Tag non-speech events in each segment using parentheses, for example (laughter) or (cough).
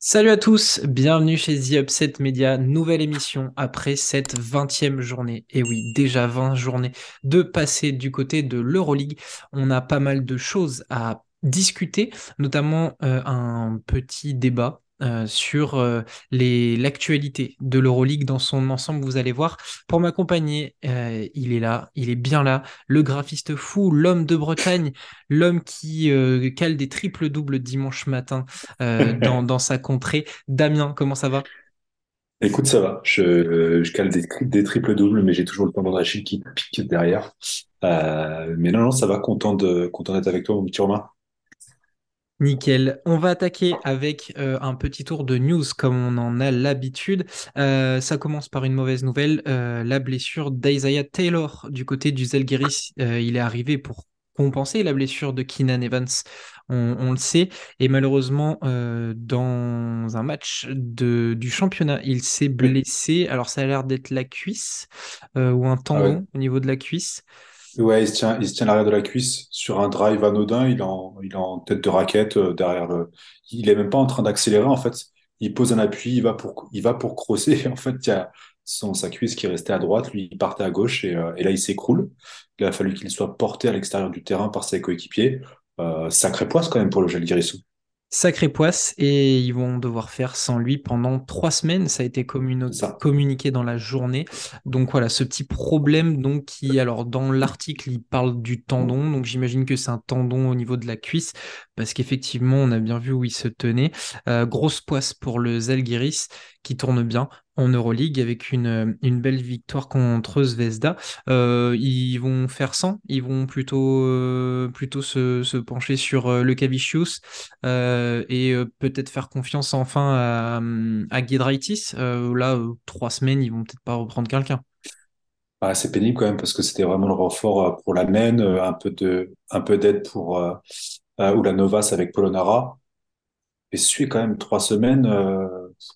Salut à tous, bienvenue chez The Upset Media, nouvelle émission après cette 20e journée. Et oui, déjà 20 journées de passer du côté de l'Euroleague. On a pas mal de choses à discuter, notamment euh, un petit débat euh, sur euh, l'actualité de l'Euroleague dans son ensemble, vous allez voir. Pour m'accompagner, euh, il est là, il est bien là, le graphiste fou, l'homme de Bretagne, l'homme qui cale des triples doubles dimanche matin (laughs) dans, dans, sa contrée. Damien, comment ça va? Écoute, ça va. Je, je cale des, des triples doubles, mais j'ai toujours le temps d'Achille qui pique derrière. mais non, non, ça va. Content de content d'être avec toi, mon petit Romain. Nickel. On va attaquer avec euh, un petit tour de news comme on en a l'habitude. Euh, ça commence par une mauvaise nouvelle. Euh, la blessure d'Isaiah Taylor du côté du Zalgiris. il est arrivé pour compenser la blessure de Keenan Evans. On, le sait. Et malheureusement, dans un match de, du championnat, il s'est blessé. Alors ça a l'air d'être la cuisse ou un tendon ah au niveau de la cuisse. Ouais, il se tient, il se tient l'arrière de la cuisse sur un drive anodin. Il est en, il est tête de raquette euh, derrière le. Il est même pas en train d'accélérer en fait. Il pose un appui, il va pour, il va pour. (laughs) En fait, il y a son, sa cuisse qui est restée à droite, lui il partait à gauche et, euh, et là il s'écroule. Il a fallu qu'il soit porté à l'extérieur du terrain par ses coéquipiers. Euh, sacré poisse quand même pour le Jalgiris. Sacré poisse, et ils vont devoir faire sans lui pendant trois semaines. Ça a été communiqué dans la journée. Donc voilà, ce petit problème donc qui, alors dans l'article, il parle du tendon. Donc j'imagine que c'est un tendon au niveau de la cuisse, parce qu'effectivement, on a bien vu où il se tenait. Euh, grosse poisse pour le Zalgiris qui tourne bien en Euroleague avec une, belle victoire contre Zvezda. Euh, ils vont faire 100, ils vont plutôt, euh, se, pencher sur euh, le Cavicius et peut-être faire confiance enfin à, à Giedraitis. là, trois semaines, ils vont peut-être pas reprendre quelqu'un. Ah, c'est pénible quand même parce que c'était vraiment le renfort pour la MEN, un peu de, un peu d'aide pour ou la Novas avec Polonara. Et suit quand même trois semaines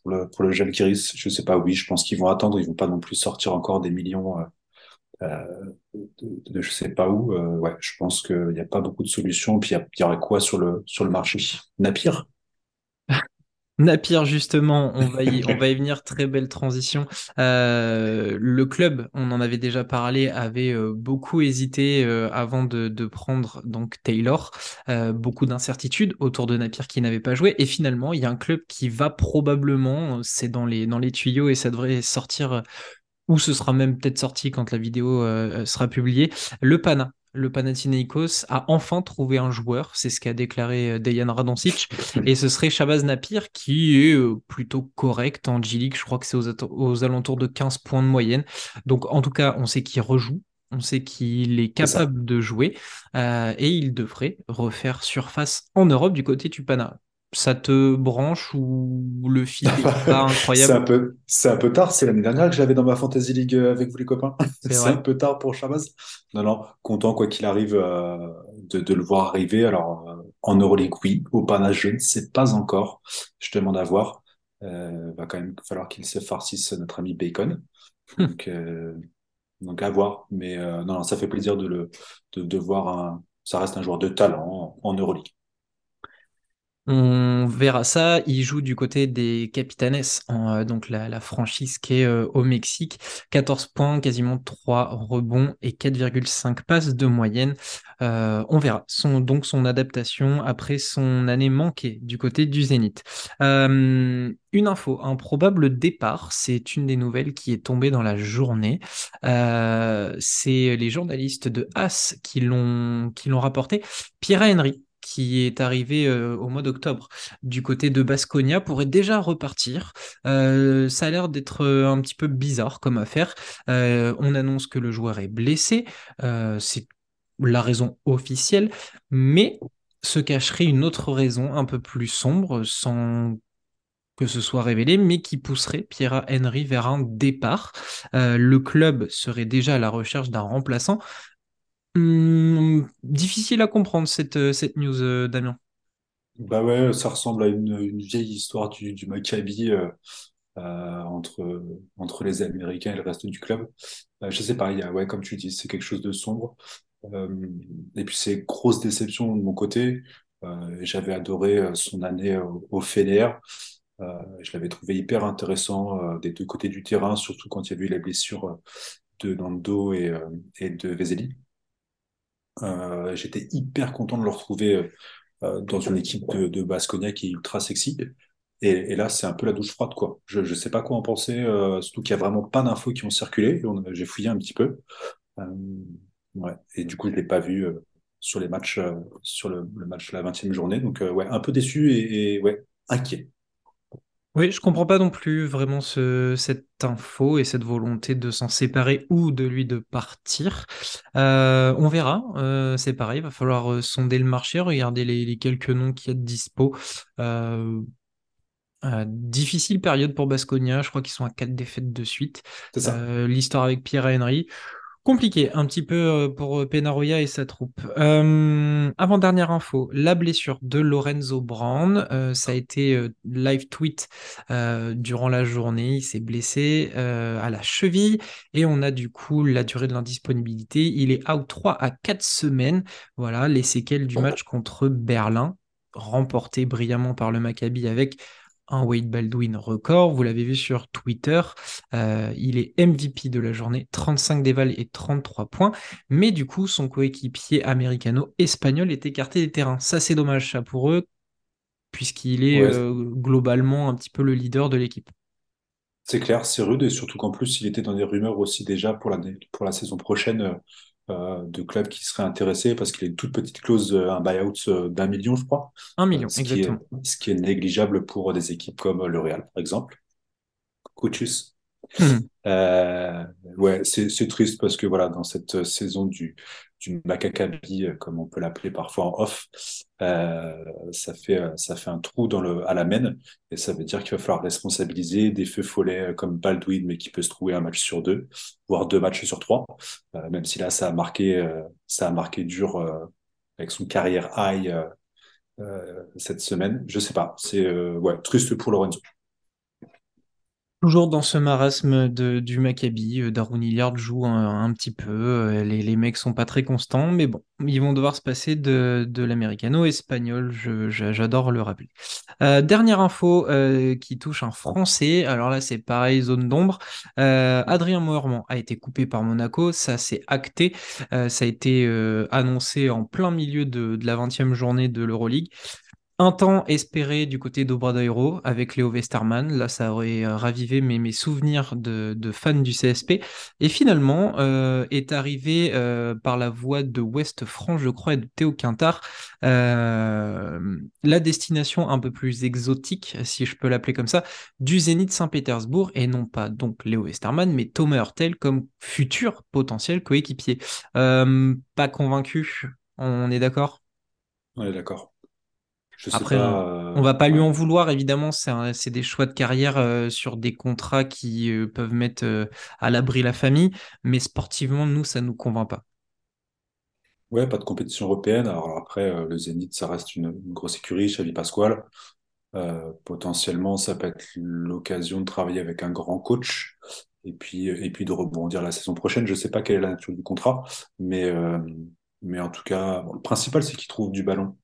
pour le, pour le Jalkiris, je sais pas, oui, je pense qu'ils vont attendre, ils vont pas non plus sortir encore des millions euh, euh de, de, je sais pas où. Euh, ouais, je pense qu'il n'y a pas beaucoup de solutions. Puis il y, aurait quoi sur le, sur le marché? Napier? Napier, justement, on va, y, on (laughs) va y venir, très belle transition. Euh, le club, on en avait déjà parlé, avait euh, beaucoup hésité euh, avant de, de, prendre donc Taylor. Beaucoup d'incertitudes autour de Napier qui n'avait pas joué. Et finalement, il y a un club qui va probablement, c'est dans les, dans les tuyaux et ça devrait sortir, ou ce sera même peut-être sorti quand la vidéo sera publiée, le Pana le Panathinaikos a enfin trouvé un joueur, c'est ce qu'a déclaré euh, Dejan Radoncic, (laughs) et ce serait Shabazz Napir qui est euh, plutôt correct en G-League, je crois que c'est aux, alentours de 15 points de moyenne. Donc en tout cas, on sait qu'il rejoue, on sait qu'il est capable de jouer, euh, et il devrait refaire surface en Europe du côté du Pana ça te branche ou le fil est pas (laughs) incroyable C'est un peu, c'est un peu tard. C'est l'année dernière que j'avais dans ma fantasy league euh, avec vous les copains. (laughs) C'est (laughs) un peu tard pour Shabazz. Non, non, content quoi qu'il arrive euh, de, de, le voir arriver. Alors euh, en Euroleague, oui. Au Pana, je ne sais pas encore. Je demande à voir. Euh, va quand même falloir qu'il se farcisse notre ami Bacon. donc, donc à voir. Mais non, non, ça fait plaisir de le de, de voir un. Ça reste un joueur de talent en, en Euroleague. On verra ça. Il joue du côté des Capitanes, euh, donc la, franchise qui est euh, au Mexique. 14 points, quasiment 3 rebonds et 4,5 passes de moyenne. Euh, on verra donc son adaptation après son année manquée du côté du Zénith. une info, un probable départ, c'est une des nouvelles qui est tombée dans la journée. c'est les journalistes de As qui l'ont rapporté. Pierre Henry qui est arrivé euh, au mois d'octobre du côté de Basconia pourrait déjà repartir. Euh, ça a l'air d'être euh, un petit peu bizarre comme affaire. on annonce que le joueur est blessé, c'est la raison officielle, mais se cacherait une autre raison un peu plus sombre sans que ce soit révélé, mais qui pousserait Pierre Henry vers un départ. le club serait déjà à la recherche d'un remplaçant. Hum, difficile à comprendre cette, euh, cette news, euh, Damien. Bah ouais, ça ressemble à une, vieille histoire du, du Maccabi euh, entre, entre les Américains et le reste du club. Euh, je sais pas, y a, ouais, comme tu dis, c'est quelque chose de sombre. Et puis c'est grosse déception de mon côté. J'avais adoré son année au, au Fener. Je l'avais trouvé hyper intéressant des deux côtés du terrain, surtout quand il y a eu la blessure de Nando et, et de Vezeli. Euh, j'étais hyper content de le retrouver euh, dans une équipe de, de Baskonia qui est ultra sexy. Et, là, c'est un peu la douche froide, quoi. Je ne sais pas quoi en penser, euh, surtout qu'il n'y a vraiment pas d'infos qui ont circulé. J'ai fouillé un petit peu. Euh. Et du coup, je l'ai pas vu euh, sur les matchs, euh, sur le, le match de la vingtième journée. Donc, euh, ouais, un peu déçu et, et ouais, inquiet. Oui, je comprends pas non plus vraiment ce, cette info et cette volonté de s'en séparer ou de lui de partir. Euh, on verra, euh, c'est pareil, il va falloir euh, sonder le marché, regarder les, les quelques noms qu'il y a de dispo. Euh, euh, difficile période pour Baskonia, je crois qu'ils sont à quatre défaites de suite. Euh, l'histoire avec Pierre Henry. Compliqué un petit peu euh, pour euh, Penaroya et sa troupe. Euh, avant-dernière info, la blessure de Lorenzo Brand, euh, ça a été euh, live tweet durant la journée, il s'est blessé à la cheville et on a du coup la durée de l'indisponibilité, il est out 3 à 4 semaines, voilà les séquelles du match contre Berlin, remporté brillamment par le Maccabi avec un Wade Baldwin record. Vous l'avez vu sur Twitter. Euh, il est MVP de la journée, 35 dévals et 33 points. Mais du coup, son coéquipier américano-espagnol est écarté des terrains. Ça, c'est dommage, ça pour eux, puisqu'il est Ouais, euh, globalement un petit peu le leader de l'équipe. c'est clair, c'est rude et surtout qu'en plus, il était dans des rumeurs aussi déjà pour la, pour la saison prochaine euh, de clubs qui seraient intéressés parce qu'il a une toute petite clause, euh, un buyout euh, d'un million, je crois, Un euh, million, ce qui est, exactement. ce qui est négligeable pour des équipes comme le Real, par exemple. Coaches. Euh, ouais, c'est triste parce que voilà, dans cette saison du du Maccabi, euh, comme on peut l'appeler parfois en off, euh, ça fait euh, ça fait un trou dans le à la main et ça veut dire qu'il va falloir responsabiliser des feux follets euh, comme Baldwin, mais qui peut se trouver un match sur deux, voire deux matchs sur trois. Même si là, ça a marqué ça a marqué dur avec son carrière high cette semaine. Je sais pas, c'est ouais triste pour Lorenzo. Toujours dans ce marasme du Maccabi, euh, Darwin Hilliard joue un, petit peu, euh, les, mecs sont pas très constants, mais bon, ils vont devoir se passer de, de l'américano-espagnol, j'adore le rappeler. Euh, dernière info qui touche un Français, alors là c'est pareil, zone d'ombre, Adrien Moerman a été coupé par Monaco, ça c'est acté, ça a été annoncé en plein milieu de, de la 20e journée de l'Euroleague. Un temps espéré du côté d'Obradoiro avec Léo Westermann. Là, ça aurait euh, ravivé mes, souvenirs de, de fan du CSP. Et finalement, euh, est arrivé euh, par la voie de West France, je crois, et de Théo Quintard, la destination un peu plus exotique, si je peux l'appeler comme ça, du Zénith Saint-Pétersbourg, et non pas donc Léo Westermann, mais Thomas Hurtel comme futur potentiel coéquipier. Pas convaincu, on est d'accord? On est d'accord. Je sais Après, on, pas. on euh, va pas lui en vouloir, évidemment, c'est des choix de carrière euh, sur des contrats qui euh, peuvent mettre euh, à l'abri la famille, mais sportivement, nous, ça nous convainc pas. Ouais, pas de compétition européenne. Alors après, euh, le Zénith, ça reste une, une grosse écurie, Xavi Pascual. Euh, potentiellement, ça peut être l'occasion de travailler avec un grand coach et puis, et puis de rebondir la saison prochaine. Je sais pas quelle est la nature du contrat, mais, euh, mais en tout cas, bon, le principal, c'est qu'il trouve du ballon.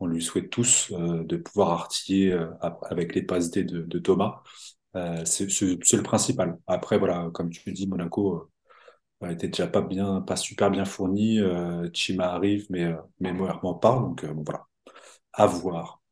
On lui souhaite tous euh, de pouvoir artiller euh, avec les passes D de, Thomas. Euh, c'est le principal. Après, voilà, comme tu dis, Monaco était déjà pas bien, pas super bien fourni. Chima arrive, mais, mais Moerman part. Donc, bon, voilà, à voir.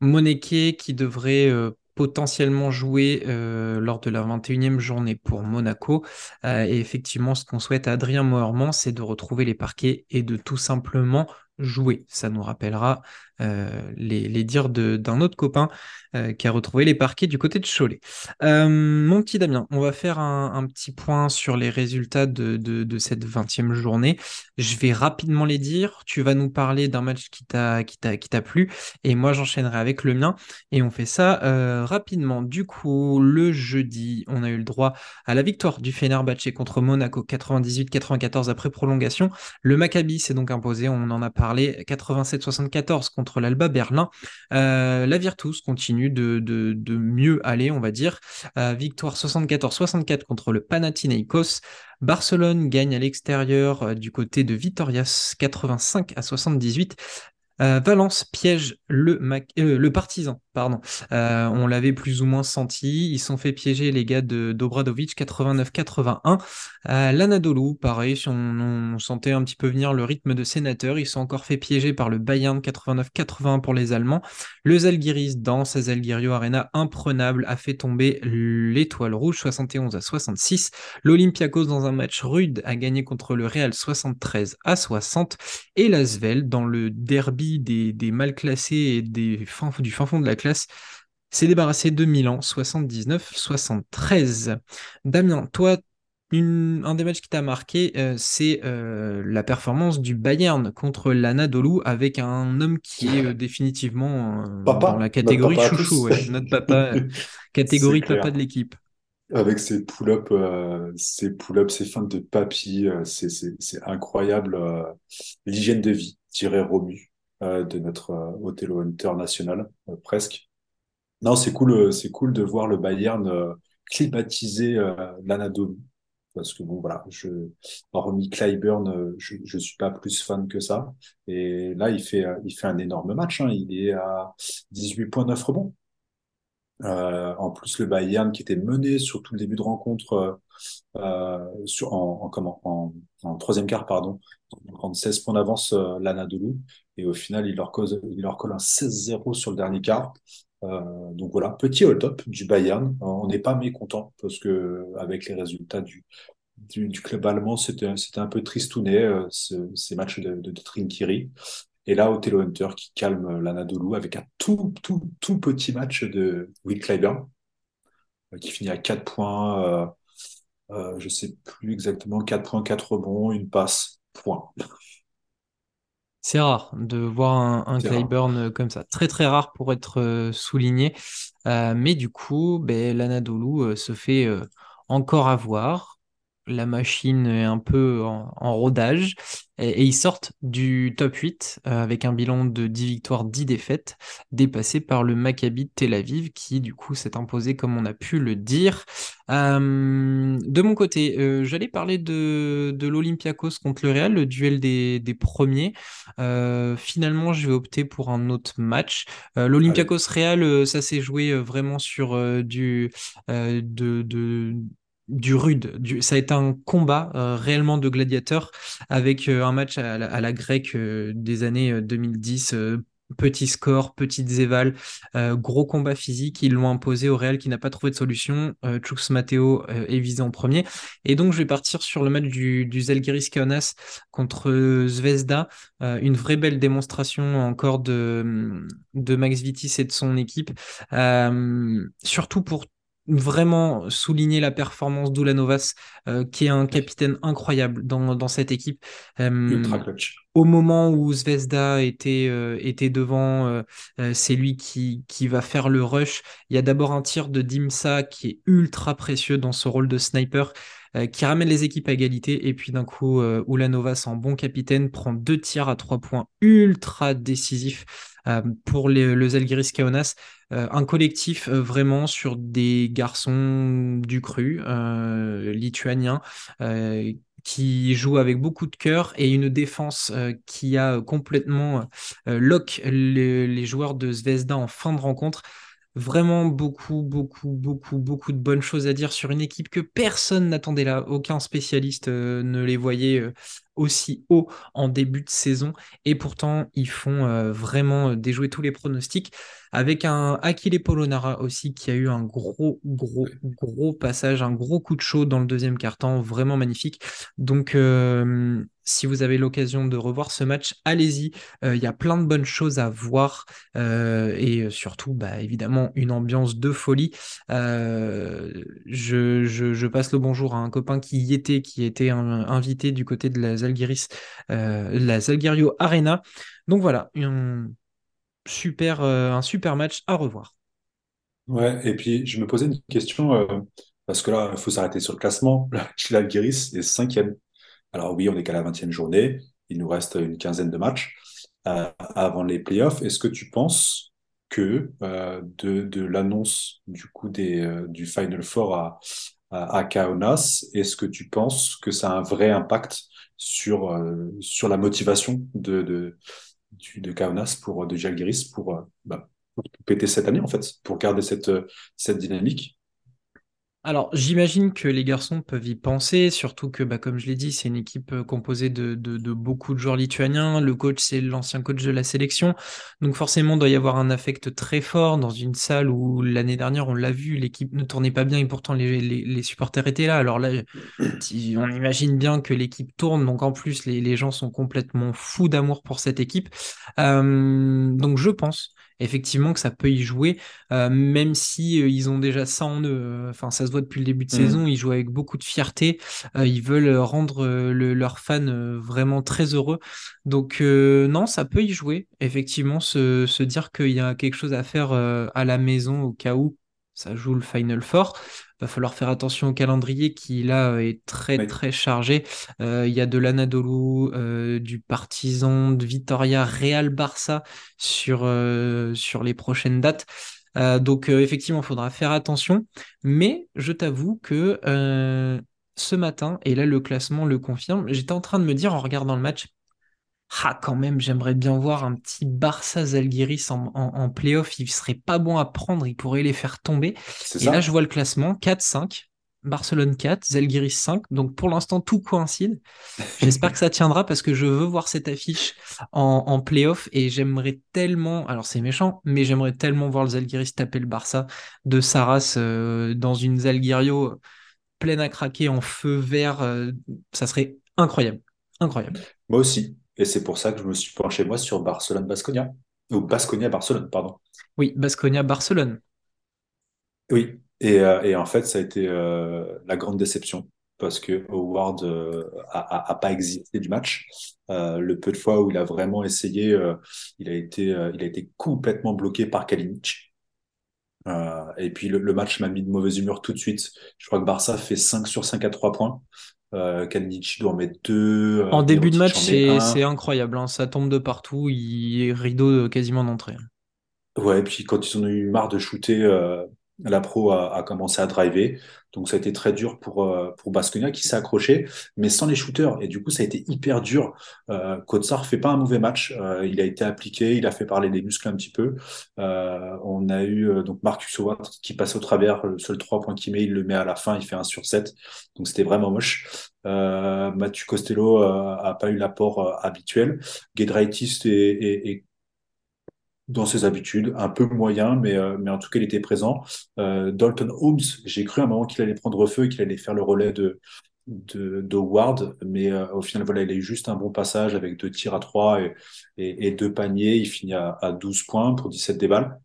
Moneke qui devrait potentiellement jouer lors de la 21e journée pour Monaco. Et effectivement, ce qu'on souhaite à Adrien Moerman, c'est de retrouver les parquets et de tout simplement jouer. Ça nous rappellera euh, les, dires d'un autre copain euh, qui a retrouvé les parquets du côté de Cholet. Euh, mon petit Damien, on va faire un, petit point sur les résultats de, de, cette 20e journée. Je vais rapidement les dire. Tu vas nous parler d'un match qui t'a plu et moi j'enchaînerai avec le mien et on fait ça rapidement. Du coup, le jeudi, on a eu le droit à la victoire du Fenerbahçe contre Monaco 98-94 après prolongation. Le Maccabi s'est donc imposé, on en a parlé parlé, 87-74 contre l'Alba Berlin. la Virtus continue de, de, mieux aller, on va dire. victoire 74-64 contre le Panathinaikos. Barcelone gagne à l'extérieur du côté de Vitorias 85 à 78. Euh, Valence piège le, euh, le partisan, pardon. Euh, on l'avait plus ou moins senti. Ils sont fait piéger les gars de d'Obradovic 89-81. L'Anadolu, pareil, on, sentait un petit peu venir le rythme de sénateur. Ils sont encore fait piéger par le Bayern 89-81 pour les Allemands. Le Zalgiris dans sa Zalgirio Arena imprenable a fait tomber l'étoile rouge 71 à 66. L'Olympiakos dans un match rude a gagné contre le Real 73 à 60. Et l'Asvel dans le derby des, mal classés et des du fin fond de la classe s'est débarrassé de Milan 79-73. Damien, toi, un des matchs qui t'a marqué, euh, c'est euh, la performance du Bayern contre l'Anadolu avec un homme qui est euh, définitivement dans la catégorie chouchou, notre papa, (laughs) catégorie papa de l'équipe. Avec ses pull-ups, ses pull-ups, ses feintes de papy, c'est incroyable l'hygiène de vie, dirait Romu. Euh, de notre euh, Othello Hunter national, euh, presque. Non, c'est cool, c'est cool de voir le Bayern climatiser l'Anadolu. Parce que bon, voilà, je, hormis Clyburn, je, je suis pas plus fan que ça. Et là, il fait, il fait un énorme match. Hein. Il est à 18 points, 9 rebonds. Euh, en plus, le Bayern qui était mené sur tout le début de rencontre euh, sur, en, en, troisième quart, pardon, en 16 points d'avance euh, l'Anadolu. Et au final, il leur, cause, il leur colle un 16-0 sur le dernier quart. Euh, donc voilà, petit hold-up du Bayern. On n'est pas mécontent parce que avec les résultats du, du, club allemand, c'était un peu tristounet euh, ce, ces matchs de, de, de Trinkiri. Et là, Othello Hunter qui calme l'Anadolu avec un tout, tout, tout petit match de Will Clyburn, euh, qui finit à 4 points, euh, euh, je sais plus exactement, 4 points, 4 rebonds, une passe, point. C'est rare de voir un, un Clyburn comme ça. Très très rare pour être euh, souligné. mais du coup, ben, l'Anadolu se fait encore avoir la machine est un peu en, rodage et, ils sortent du top 8 euh, avec un bilan de 10 victoires, 10 défaites, dépassé par le Maccabi de Tel Aviv qui du coup s'est imposé comme on a pu le dire. Euh, de mon côté, euh, j'allais parler de, de l'Olympiakos contre le Real, le duel des, des premiers. finalement, je vais opter pour un autre match. L'Olympiakos Real, ça s'est joué vraiment sur du de, de du rude. ça a été un combat euh, réellement de gladiateurs avec euh, un match à la, grecque euh, des années 2010. Petit score, petites évals, gros combat physique. Ils l'ont imposé au Real qui n'a pas trouvé de solution. Chux Matteo est visé en premier. Et donc, je vais partir sur le match du, du Zalgiris contre Zvezda. une vraie belle démonstration encore de, de Max Vitis et de son équipe. surtout pour vraiment souligner la performance d'Ulanovas, euh, qui est un capitaine incroyable dans, dans cette équipe. Euh, au moment où Zvezda était, euh, était devant, c'est lui qui, qui va faire le rush. Il y a d'abord un tir de Dimsa qui est ultra précieux dans ce rôle de sniper. Qui ramène les équipes à égalité et puis d'un coup Ulanovas en bon capitaine prend deux tirs à trois points ultra décisifs pour les, le Zalgiris Kaunas euh, un collectif euh, vraiment sur des garçons du cru euh, lituaniens qui jouent avec beaucoup de cœur et une défense qui a complètement lock les, joueurs de Zvezda en fin de rencontre. Vraiment beaucoup, beaucoup, beaucoup, beaucoup de bonnes choses à dire sur une équipe que personne n'attendait là. Aucun spécialiste ne les voyait aussi haut en début de saison. Et pourtant, ils font vraiment déjouer tous les pronostics avec un Achille Polonara aussi qui a eu un gros, gros, gros passage, un gros coup de chaud dans le deuxième quart-temps, vraiment magnifique. Donc, euh, si vous avez l'occasion de revoir ce match, allez-y. Euh, il y a plein de bonnes choses à voir euh, et surtout, bah, évidemment, une ambiance de folie. Je, je, passe le bonjour à un copain qui y était, qui était invité du côté de la Zalgiris, la Zalgirio Arena. Donc voilà, un, super, euh, un super match à revoir. Ouais, et puis je me posais une question, euh, parce que là, il faut s'arrêter sur le classement. (laughs) L'Algérie est cinquième. Alors oui, on est qu'à la 20e journée, il nous reste une quinzaine de matchs. avant les playoffs. Est-ce que tu penses que de, de l'annonce du coup des, du Final Four à, à, Kaunas, est-ce que tu penses que ça a un vrai impact sur, sur la motivation de, de, Kaunas pour de Jalgiris pour, bah, pour péter cette année en fait, pour garder cette, cette dynamique? Alors, j'imagine que les garçons peuvent y penser, surtout que, bah, comme je l'ai dit, c'est une équipe euh, composée de, beaucoup de joueurs lituaniens. Le coach, c'est l'ancien coach de la sélection. Donc, forcément, il doit y avoir un affect très fort dans une salle où l'année dernière, on l'a vu, l'équipe ne tournait pas bien et pourtant les, supporters étaient là. Alors là, on imagine bien que l'équipe tourne. Donc, en plus, les, gens sont complètement fous d'amour pour cette équipe. Euh, donc, je pense effectivement que ça peut y jouer, euh, même si euh, ils ont déjà ça en eux. Euh, enfin, ça se voit depuis le début de mm. saison, ils jouent avec beaucoup de fierté, ils veulent rendre leurs fans vraiment très heureux. Donc non, ça peut y jouer, effectivement, se dire qu'il y a quelque chose à faire à la maison au cas où ça joue le Final Four. Va falloir faire attention au calendrier qui là est très très chargé. Euh, il y a de l'Anadolu, euh, du Partizan, de Vitoria, Real Barça sur, euh, sur les prochaines dates. donc effectivement, il faudra faire attention. Mais je t'avoue que ce matin, et là le classement le confirme, j'étais en train de me dire en regardant le match, ah, quand même, j'aimerais bien voir un petit Barça Zalgiris en, en, playoff. Il serait pas bon à prendre, il pourrait les faire tomber. Et là, je vois le classement 4-5. Barcelone 4, Zalgiris 5. Donc pour l'instant, tout coïncide. J'espère que ça tiendra parce que je veux voir cette affiche en, en playoff et j'aimerais tellement, alors c'est méchant, mais j'aimerais tellement voir le Zalgiris taper le Barça de Saras euh, dans une Zalgirio pleine à craquer en feu vert. Euh, ça serait incroyable. Incroyable. Moi aussi. Et c'est pour ça que je me suis penché moi sur Barcelone-Basconia. Ou Basconia-Barcelone, pardon. Oui, Basconia-Barcelone. Oui, et, euh, en fait, ça a été euh, la grande déception parce que Howard euh, a, pas existé du match. le peu de fois où il a vraiment essayé, il, a été, il a été complètement bloqué par Kalinic. et puis le, le match m'a mis de mauvaise humeur tout de suite. Je crois que Barça fait 5 sur 5 à 3 points. Euh, doit en mettre deux. Euh, en début de match, c'est incroyable. Hein. Ça tombe de partout. Il est rideau quasiment d'entrée. Ouais, et puis quand ils ont eu marre de shooter, euh, la pro a, commencé à driver. Donc ça a été très dur pour, euh, pour Basconia qui s'est accroché, mais sans les shooters. Et du coup, ça a été hyper dur. Euh, Kotsar fait pas un mauvais match. Euh, il a été appliqué, il a fait parler les muscles un petit peu. Euh, on a eu donc Marcus Howard qui passe au travers. Le seul trois points qu'il met, il le met à la fin. Il fait un sur 7. Donc c'était vraiment moche. Mathieu Costello a pas eu l'apport habituel. Gedraitis est dans ses habitudes, un peu moyen, mais, euh, mais en tout cas, il était présent. Euh, Dalton Holmes, j'ai cru à un moment qu'il allait prendre feu et qu'il allait faire le relais de, de, mais euh, au final, voilà, il a eu juste un bon passage avec deux tirs à trois et, et, deux paniers. Il finit à, à 12 points pour 17 déballes.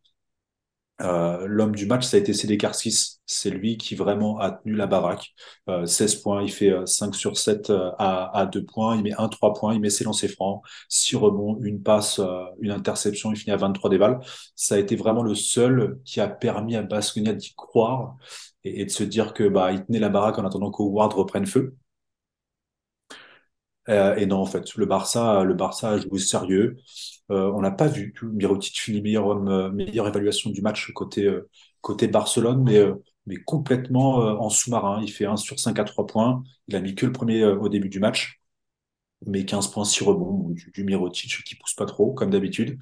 Euh, l'homme du match, ça a été Cédric Arcis. C'est lui qui vraiment a tenu la baraque. 16 euh, points, il fait 5 euh, sur 7 à, à 2 points, il met 1 3 points, il met ses lancers francs, 6 rebonds, une passe, une interception, il finit à 23 déballes. Ça a été vraiment le seul qui a permis à Basconia d'y croire et, de se dire que bah il tenait la baraque en attendant qu'Howard reprenne feu. et non, en fait, le Barça, le Barça a joué sérieux. Euh, on n'a pas vu Mirotic finit meilleure, euh, meilleure évaluation du match côté, euh, Barcelone, mais, complètement en sous-marin. Il fait 1 sur 5 à 3 points. Il a mis que le premier au début du match, mais 15 points, 6 rebonds, du, du Mirotic qui pousse pas trop, comme d'habitude.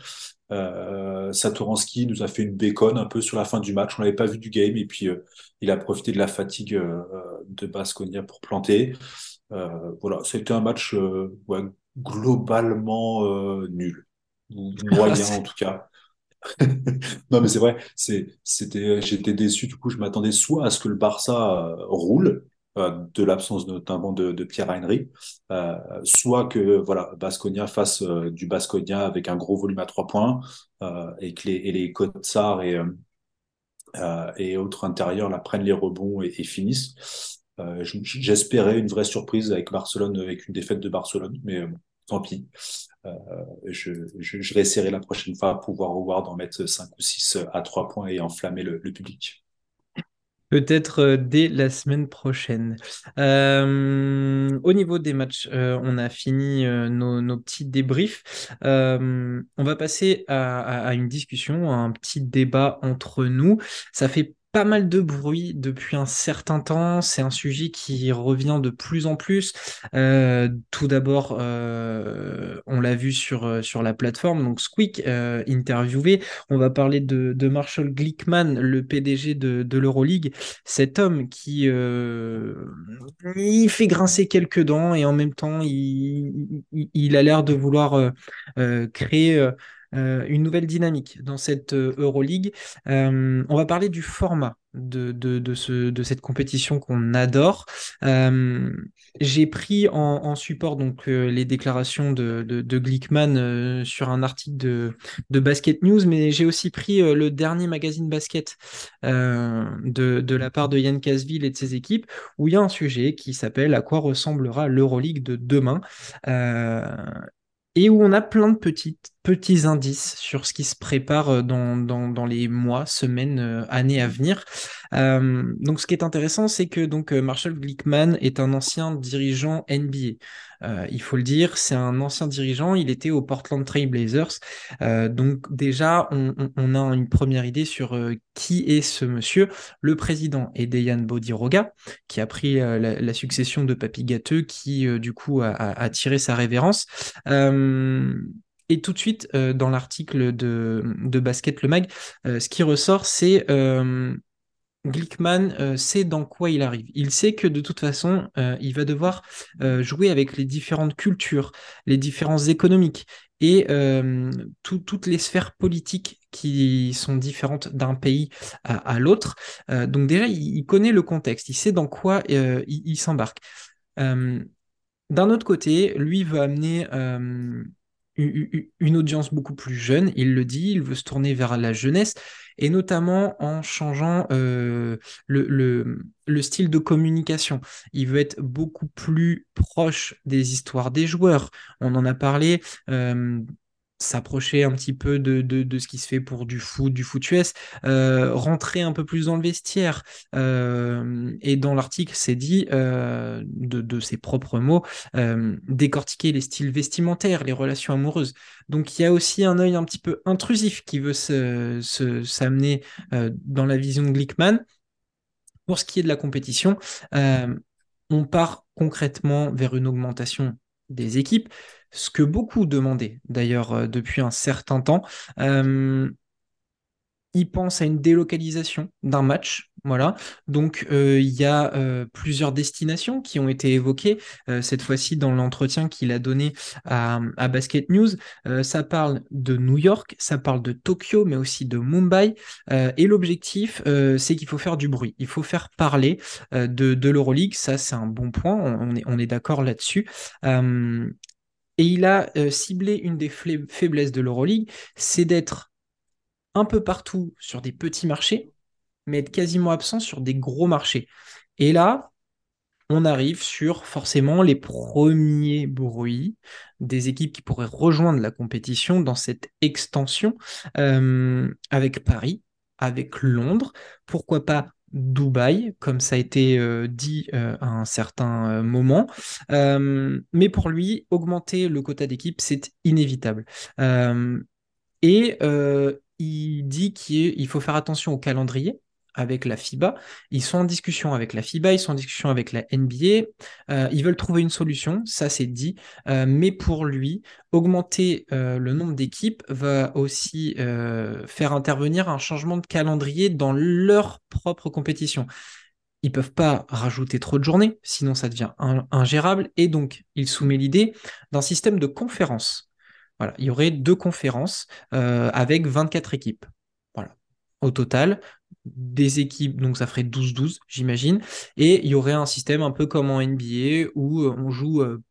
Satoransky nous a fait une béconne un peu sur la fin du match. On l'avait pas vu du game et puis il a profité de la fatigue de Basconia pour planter. voilà, c'était un match globalement nul moyen (laughs) en tout cas. (laughs) non mais c'est vrai, c'est, c'était, j'étais déçu. Du coup, je m'attendais soit à ce que le Barça euh, roule, euh, de l'absence notamment de, de Pierre Henry, euh, soit que voilà Basconia fasse du Basconia avec un gros volume à trois points et que les, et les Kotsar et et autres intérieurs la prennent les rebonds et, et finissent. J'espérais une vraie surprise avec Barcelone, avec une défaite de Barcelone, mais tant pis. Euh, je, je, je, la prochaine fois à pouvoir voir d'en mettre 5 ou 6 à 3 points et enflammer le, public. Peut-être euh, dès la semaine prochaine. Euh, au niveau des matchs, on a fini nos, nos, petits débriefs. on va passer à, à, une discussion, à un petit débat entre nous. Ça fait pas mal de bruit depuis un certain temps. C'est un sujet qui revient de plus en plus. Euh, tout d'abord, euh, on l'a vu sur, euh, sur la plateforme, donc Squeak interviewé. On va parler de, Marshall Glickman, le PDG de, de l'Euroleague. Cet homme qui il fait grincer quelques dents et en même temps, il, il, il a l'air de vouloir créer euh, une nouvelle dynamique dans cette euh, Euroleague. Euh, on va parler du format de, de, ce, de cette compétition qu'on adore. J'ai pris en, support donc les déclarations de, de, Glickman sur un article de, de Basket News, mais j'ai aussi pris le dernier magazine basket de, de la part de Yann Casville et de ses équipes, où il y a un sujet qui s'appelle À quoi ressemblera l'Euroleague de demain? Et où on a plein de petites, petits indices sur ce qui se prépare euh, dans, dans, les mois, semaines, euh, années à venir. Euh, donc, ce qui est intéressant, c'est que donc Marshall Glickman est un ancien dirigeant NBA. Il faut le dire, c'est un ancien dirigeant, il était au Portland Trail Blazers. Donc déjà, on, a une première idée sur qui est ce monsieur. Le président est Dejan Bodiroga, qui a pris la, succession de Papy Gâteux, qui du coup a, tiré sa révérence. Et tout de suite, dans l'article de, Basket Le Mag, ce qui ressort, c'est Glickman euh, sait dans quoi il arrive. Il sait que de toute façon, euh, il va devoir euh, jouer avec les différentes cultures, les différences économiques et toutes les sphères politiques qui sont différentes d'un pays à, l'autre. donc déjà, il, connaît le contexte, il sait dans quoi il, s'embarque. D'un autre côté, lui veut amener une audience beaucoup plus jeune, il le dit, il veut se tourner vers la jeunesse, et notamment en changeant euh, le, le, style de communication. Il veut être beaucoup plus proche des histoires des joueurs. On en a parlé. Euh, s'approcher un petit peu de, de, ce qui se fait pour du foot, du foot US, euh, rentrer un peu plus dans le vestiaire. Euh, et dans l'article, c'est dit, euh, de, de, ses propres mots, décortiquer les styles vestimentaires, les relations amoureuses. Donc il y a aussi un œil un petit peu intrusif qui veut se, s'amener dans la vision de Glickman. Pour ce qui est de la compétition, on part concrètement vers une augmentation des équipes, ce que beaucoup demandaient d'ailleurs euh, depuis un certain temps. Euh, ils pensent à une délocalisation d'un match. Voilà. Donc, euh, il y a plusieurs destinations qui ont été évoquées, cette fois-ci dans l'entretien qu'il a donné à, Basket News. ça parle de New York, ça parle de Tokyo, mais aussi de Mumbai. et l'objectif, c'est qu'il faut faire du bruit. Il faut faire parler de, l'Euroleague. Ça, c'est un bon point. On est d'accord là-dessus. Et il a euh, ciblé une des faiblesses de l'Euroleague, c'est d'être un peu partout sur des petits marchés, mais être quasiment absent sur des gros marchés. Et là, on arrive sur forcément les premiers bruits des équipes qui pourraient rejoindre la compétition dans cette extension euh, avec Paris, avec Londres, pourquoi pas Dubaï, comme ça a été euh, dit euh, à un certain euh, moment. mais pour lui, augmenter le quota d'équipe, c'est inévitable. et il dit qu'il faut faire attention au calendrier avec la FIBA. Ils sont en discussion avec la FIBA, ils sont en discussion avec la NBA. Euh, ils veulent trouver une solution, ça c'est dit. Euh, mais pour lui, augmenter euh, le nombre d'équipes va aussi faire intervenir un changement de calendrier dans leur propre compétition. Ils peuvent pas rajouter trop de journées, sinon ça devient ingérable. Et donc, il soumet l'idée d'un système de conférences. Voilà, il y aurait deux conférences avec 24 équipes. Au total, des équipes, donc ça ferait 12-12, j'imagine. Et il y aurait un système un peu comme en NBA où euh, on joue euh,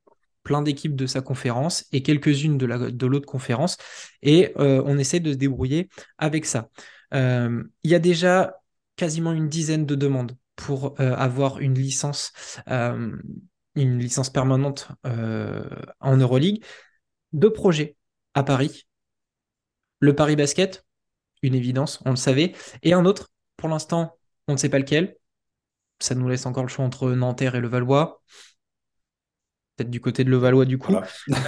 plein d'équipes de sa conférence et quelques-unes de l'autre conférence. Et euh, on essaie de se débrouiller avec ça. il y a déjà quasiment une dizaine de demandes pour avoir une licence, une licence permanente en Euroleague. Deux projets à Paris. Le Paris Basket, une évidence, on le savait, et un autre pour l'instant, on ne sait pas lequel. ça nous laisse encore le choix entre Nanterre et le Valois peut-être du côté de Levallois du coup.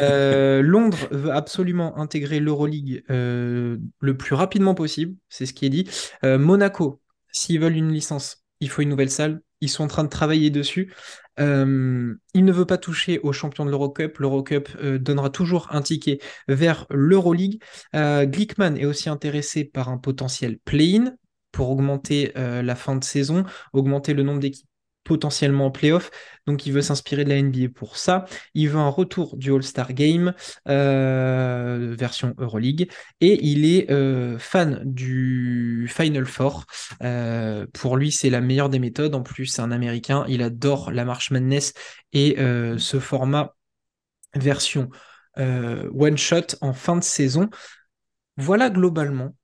Euh, Londres veut absolument intégrer l'Euroleague euh, le plus rapidement possible, c'est ce qui est dit. Euh, Monaco, s'ils veulent une licence, il faut une nouvelle salle. Ils sont en train de travailler dessus. il ne veut pas toucher aux champions de l'Eurocup. L'Eurocup donnera toujours un ticket vers l'Euroleague. Glickman est aussi intéressé par un potentiel play-in pour augmenter la fin de saison, augmenter le nombre d'équipes potentiellement en playoff. Donc il veut s'inspirer de la NBA pour ça. Il veut un retour du All-Star Game euh, version Euroleague. Et il est euh, fan du Final Four. Euh, pour lui, c'est la meilleure des méthodes. En plus, c'est un Américain. Il adore la March Madness et ce format version one shot en fin de saison. Voilà globalement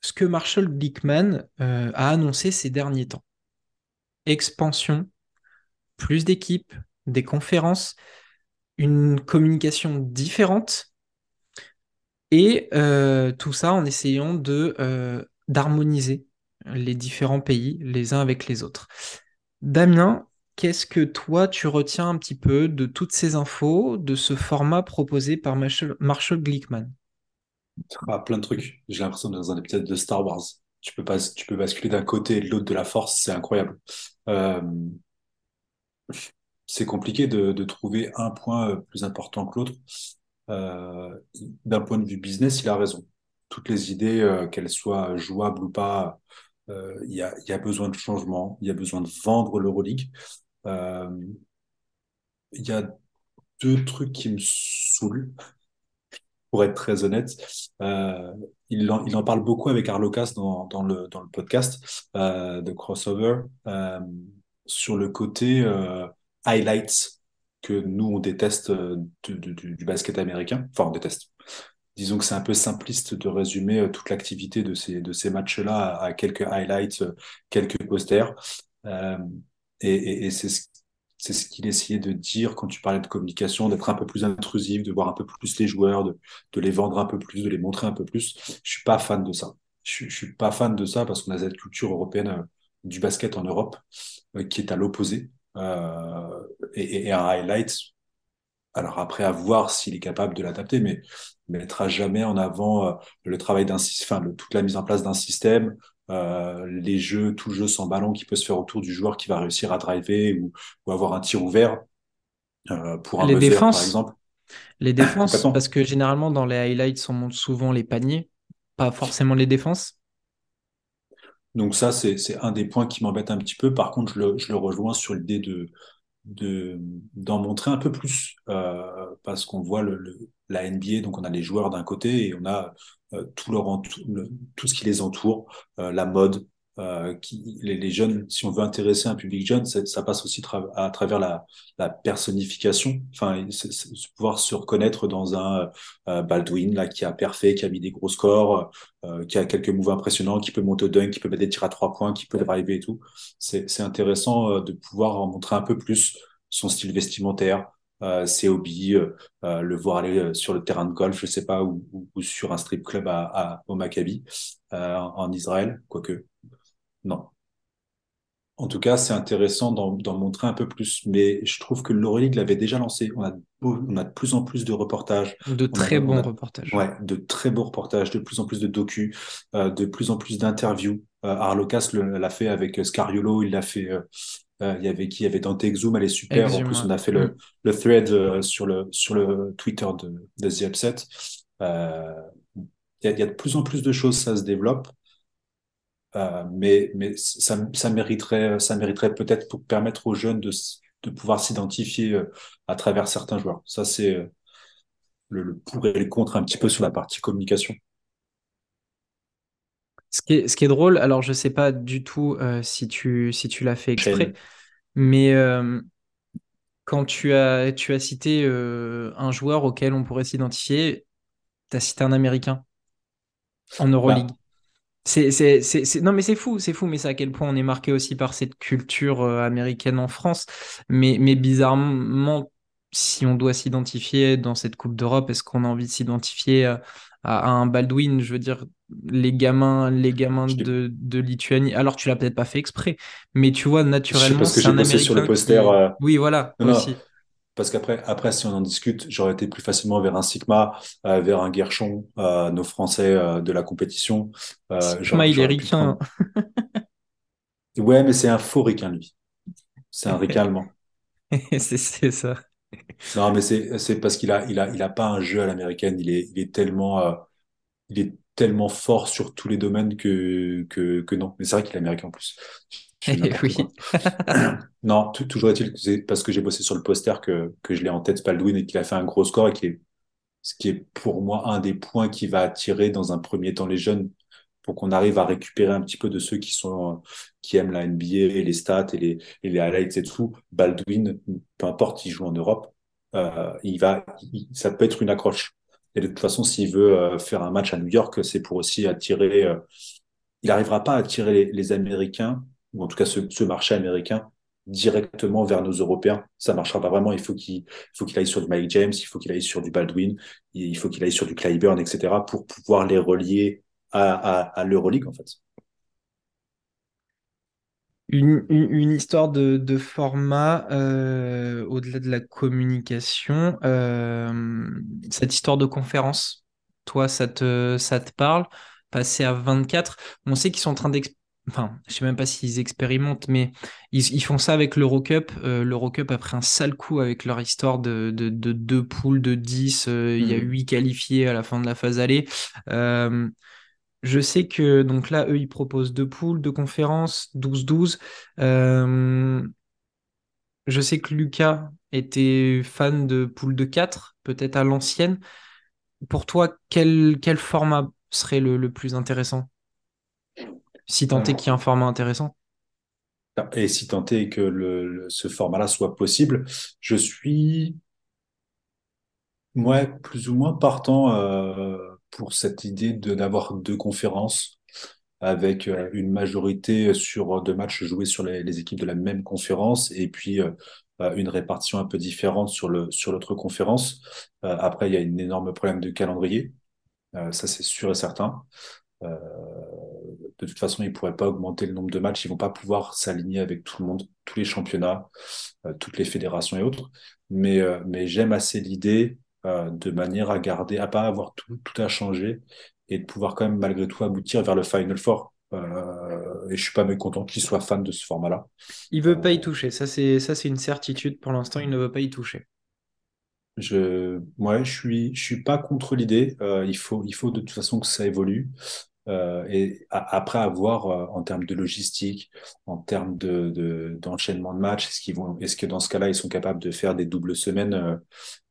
ce que Marshall Glickman a annoncé ces derniers temps expansion, plus d'équipes, des conférences, une communication différente, et euh, tout ça en essayant euh, d'harmoniser les différents pays les uns avec les autres. Damien, qu'est-ce que toi tu retiens un petit peu de toutes ces infos, de ce format proposé par Marshall, Glickman? Ah, Plein de trucs. J'ai l'impression dans un épisode de Star Wars. Tu peux, pas, tu peux basculer d'un côté et de l'autre de la force, c'est incroyable. Euh, c'est compliqué de, trouver un point plus important que l'autre. Euh, d'un point de vue business, il a raison. Toutes les idées, euh, qu'elles soient jouables ou pas, il y, a, y, a, besoin de changement, il y a besoin de vendre l'Euroleague. Il y a deux trucs qui me saoulent pour être très honnête. Euh, il, en, parle beaucoup avec Arlocas dans, dans, le, podcast euh, de Crossover euh, sur le côté highlights que nous, on déteste du, basket américain. Enfin, on déteste. Disons que c'est un peu simpliste de résumer toute l'activité de ces, matchs-là à, quelques highlights, quelques posters. et c'est ce c'est ce qu'il essayait de dire quand tu parlais de communication, d'être un peu plus intrusif, de voir un peu plus les joueurs, de, les vendre un peu plus, de les montrer un peu plus. Je suis pas fan de ça. Je, je suis pas fan de ça parce qu'on a cette culture européenne euh, du basket en Europe euh, qui est à l'opposé. Euh, et, un highlight, alors après à voir s'il est capable de l'adapter, mais mettra jamais en avant le travail d'un, enfin toute la mise en place d'un système, euh, les jeux, tout jeu sans ballon qui peut se faire autour du joueur qui va réussir à driver ou, ou avoir un tir ouvert euh, pour un les défenses, par exemple. Les défenses, parce que généralement dans les highlights, on montre souvent les paniers, pas forcément les défenses. Donc ça, c'est un des points qui m'embête un petit peu. Par contre, je le, je le rejoins sur l'idée de d'en montrer un peu plus euh, parce qu'on voit le, le, la NBA, donc on a les joueurs d'un côté et on a euh, tout, leur tout ce qui les entoure, euh, la mode, euh, qui, les, jeunes, si on veut intéresser un public jeune, ça passe aussi à travers la, la personnification, enfin, pouvoir se reconnaître dans un euh, Baldwin là qui a parfait, qui a mis des gros scores, euh, qui a quelques mouvements impressionnants, qui peut monter au dunk, qui peut mettre des tirs à trois points, qui peut driver et tout. C'est, intéressant de pouvoir en montrer un peu plus son style vestimentaire, euh, ses hobbies, euh, euh, le voir aller sur le terrain de golf, je sais pas, ou, ou, sur un strip club à, à au Maccabi en Israël, quoique non. En tout cas, c'est intéressant d'en montrer un peu plus, mais je trouve que l'Euroleague l'avait déjà lancé. On a, on a de plus en plus de reportages. De très bons reportages. Ouais, de très beaux reportages, de plus en plus de docus, euh, de plus en plus d'interviews. Euh, Arlocas l'a fait avec Scariolo, il l'a fait euh, il y avait qui? Il y avait Dante Exum, elle est super. en plus, on a fait le, mm. le thread euh, sur, le, sur le Twitter de, de The Upset. Euh, il y, a, y, a, de plus en plus de choses, ça se développe. Euh, mais mais ça, ça mériterait, ça mériterait peut-être pour permettre aux jeunes de, de pouvoir s'identifier à travers certains joueurs. Ça, c'est le, le pour et le contre un petit peu sur la partie communication. Ce qui, est, ce qui est drôle, alors je sais pas du tout euh, si tu, si tu l'as fait exprès, mais euh, quand tu as, tu as cité euh, un joueur auquel on pourrait s'identifier, tu as cité un Américain en Euroleague. Bah. C'est, c'est, c'est, non, mais c'est fou, c'est fou, mais c'est à quel point on est marqué aussi par cette culture américaine en France. Mais, mais bizarrement, si on doit s'identifier dans cette Coupe d'Europe, est-ce qu'on a envie de s'identifier à, un Baldwin. Je veux dire, les gamins, les gamins de, de, Lituanie. Alors, tu l'as peut-être pas fait exprès, mais tu vois, naturellement, c'est un Américain. sur le poster. Euh, oui, voilà, aussi. Parce qu'après, après, si on en discute, j'aurais été plus facilement vers un Sigma, euh, vers un Guerchon, euh, nos Français de la compétition. Sigma, il est ricain. ouais, mais c'est un faux ricain, lui. C'est un ricain allemand. (laughs) c'est ça. Non, mais c'est parce qu'il a, il a, il a pas un jeu à l'américaine. Il est, il est tellement, euh, il est tellement fort sur tous les domaines que, que, que non. Mais c'est vrai qu'il est américain en plus. oui. non, toujours est-il que c'est parce que j'ai bossé sur le poster que, que je l'ai en tête Spaldwin et qu'il a fait un gros score et qui est, ce qui est pour moi un des points qui va attirer dans un premier temps les jeunes pour qu'on arrive à récupérer un petit peu de ceux qui sont qui aiment la NBA et les stats et les, et les highlights et tout. Baldwin, peu importe, il joue en Europe, euh, il va, ça peut être une accroche. Et de toute façon, s'il veut euh, faire un match à New York, c'est pour aussi attirer. Euh, il n'arrivera pas à attirer les, Américains ou en tout cas ce, ce, marché américain directement vers nos Européens. Ça marchera pas vraiment. Il faut qu'il faut qu'il aille sur du Mike James, il faut qu'il aille sur du Baldwin, il faut qu'il aille sur du Clyburn, etc. pour pouvoir les relier à, à, l'Euroleague, en fait. Une, une, histoire de, de format euh, au-delà de la communication. Euh, cette histoire de conférence, toi, ça te, ça te parle? Passer à 24, on sait qu'ils sont en train d'expérimenter. Enfin, je sais même pas s'ils expérimentent, mais ils, ils, font ça avec l'Eurocup. Euh, L'Eurocup a pris un sale coup avec leur histoire de, de, de deux poules de 10. Il y a 8 mmh. qualifiés à la fin de la phase aller. Je sais que donc là, eux, ils proposent deux poules, deux conférences, 12-12. Euh, je sais que Lucas était fan de poule de 4, peut-être à l'ancienne. Pour toi, quel, quel format serait le, plus intéressant? Si tant est qu'il y a un format intéressant. Et si tant est que le, ce format-là soit possible, je suis, moi, plus ou moins partant. Euh pour cette idée de d'avoir deux conférences avec euh, une majorité sur deux matchs joués sur les, équipes de la même conférence et puis euh, euh, une répartition un peu différente sur le sur l'autre conférence. après, il y a un énorme problème de calendrier, ça c'est sûr et certain. de toute façon, ils pourraient pas augmenter le nombre de matchs, ils vont pas pouvoir s'aligner avec tout le monde, tous les championnats, toutes les fédérations et autres. Mais mais j'aime assez l'idée euh, de manière à garder, à pas avoir tout, tout à changer et de pouvoir quand même malgré tout aboutir vers le Final Four. Euh, et je suis pas mécontent qu'il soit fan de ce format-là. Il veut pas y toucher, ça c'est ça c'est une certitude. Pour l'instant, il ne veut pas y toucher. Je, ouais, je suis, je suis pas contre l'idée. Euh, il faut, il faut de toute façon que ça évolue. Euh, et après avoir euh, en termes de logistique, en termes de d'enchaînement de, matchs, est-ce qu'ils vont, est-ce que dans ce cas-là ils sont capables de faire des doubles semaines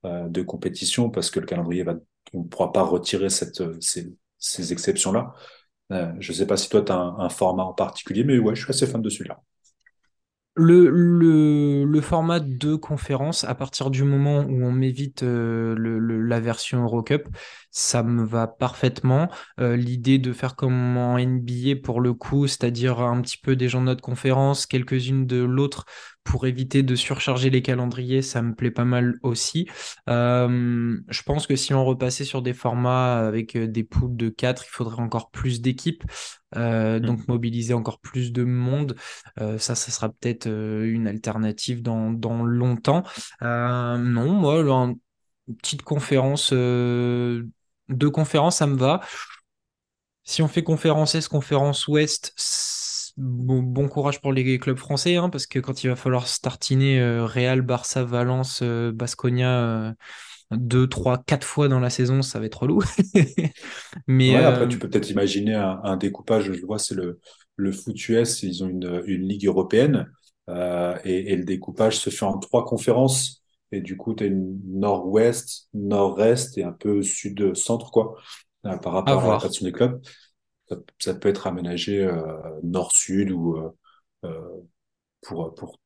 euh, de compétition parce que le calendrier va, on ne pourra pas retirer cette ces, exceptions-là? je sais pas si toi tu as un, format en particulier, mais ouais, je suis assez fan de celui-là. Le, le, format de conférence, à partir du moment où on m'évite euh, la version Eurocup, ça me va parfaitement. Euh, l'idée de faire comme en NBA pour le coup, c'est-à-dire un petit peu des gens de notre conférence, quelques-unes de l'autre, pour éviter de surcharger les calendriers, ça me plaît pas mal aussi. Euh, je pense que si on repassait sur des formats avec euh, des poules de 4, il faudrait encore plus d'équipes, euh, mm. donc mobiliser encore plus de monde. ça, ça sera peut-être une alternative dans, dans longtemps. non, moi, une petite conférence, deux conférences, ça me va. Si on fait conférence Est, conférence Ouest, bon, courage pour les clubs français, hein, parce que quand il va falloir startiner euh, Real, Barça, Valence, euh, Basconia euh, deux, trois, quatre fois dans la saison, ça va être relou. (laughs) Mais après, tu peux peut-être imaginer un, découpage. Je vois, c'est le, le foot US, ils ont une, une ligue européenne et, le découpage se fait en trois conférences. Et du coup, tu as une nord-ouest, nord-est et un peu sud-centre, quoi, par rapport à, la répartition des clubs ça, peut être aménagé euh, nord-sud ou euh, euh, pour, pour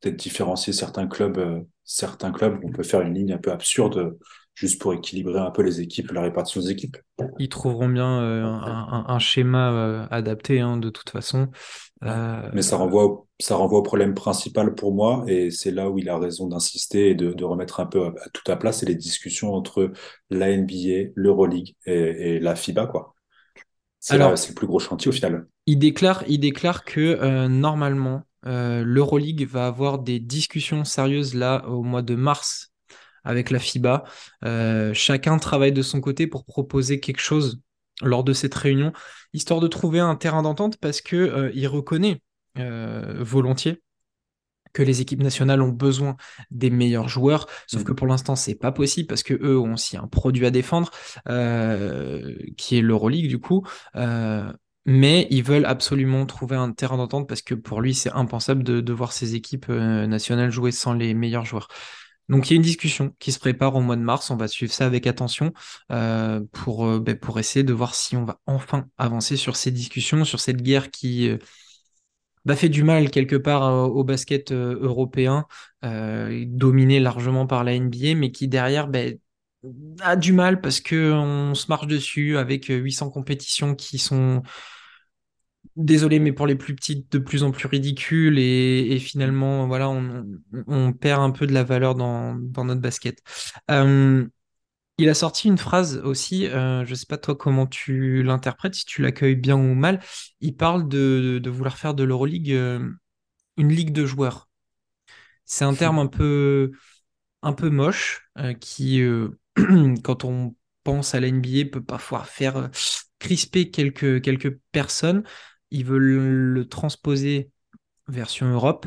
peut-être différencier certains clubs, certains clubs, on peut faire une ligne un peu absurde juste pour équilibrer un peu les équipes, la répartition des équipes. Ils trouveront bien euh, un, schéma euh, adapté hein, de toute façon. Mais ça renvoie, au, ça renvoie au problème principal pour moi, et c'est là où il a raison d'insister et de, remettre un peu à, tout à place, c'est les discussions entre la NBA, l'Euroleague et, et la FIBA, quoi. C'est le plus gros chantier au final. Il déclare, il déclare que normalement, l'Euroleague va avoir des discussions sérieuses là au mois de mars avec la FIBA. Euh, chacun travaille de son côté pour proposer quelque chose lors de cette réunion, histoire de trouver un terrain d'entente parce que euh, il reconnaît euh, volontiers que les équipes nationales ont besoin des meilleurs joueurs, sauf mm. que pour l'instant c'est pas possible parce que eux ont aussi un produit à défendre qui est l'Euroleague du coup. mais ils veulent absolument trouver un terrain d'entente parce que pour lui c'est impensable de, de, voir ces équipes nationales jouer sans les meilleurs joueurs. Donc il y a une discussion qui se prépare au mois de mars, on va suivre ça avec attention euh, pour, euh, ben, pour essayer de voir si on va enfin avancer sur ces discussions, sur cette guerre qui euh, bah, fait du mal quelque part au basket européen, dominé largement par la NBA, mais qui derrière ben, a du mal parce qu'on se marche dessus avec 800 compétitions qui sont désolé, mais pour les plus petites, de plus en plus ridicules et, finalement, voilà, on, perd un peu de la valeur dans, notre basket. Euh, il a sorti une phrase aussi, euh, je ne sais pas toi comment tu l'interprètes, si tu l'accueilles bien ou mal. Il parle de, vouloir faire de l'Euroleague euh, une ligue de joueurs. C'est un terme un peu, un peu moche qui, (clears throat) quand on pense à la NBA, peut parfois faire crisper quelques, quelques personnes ils veulent le transposer version Europe.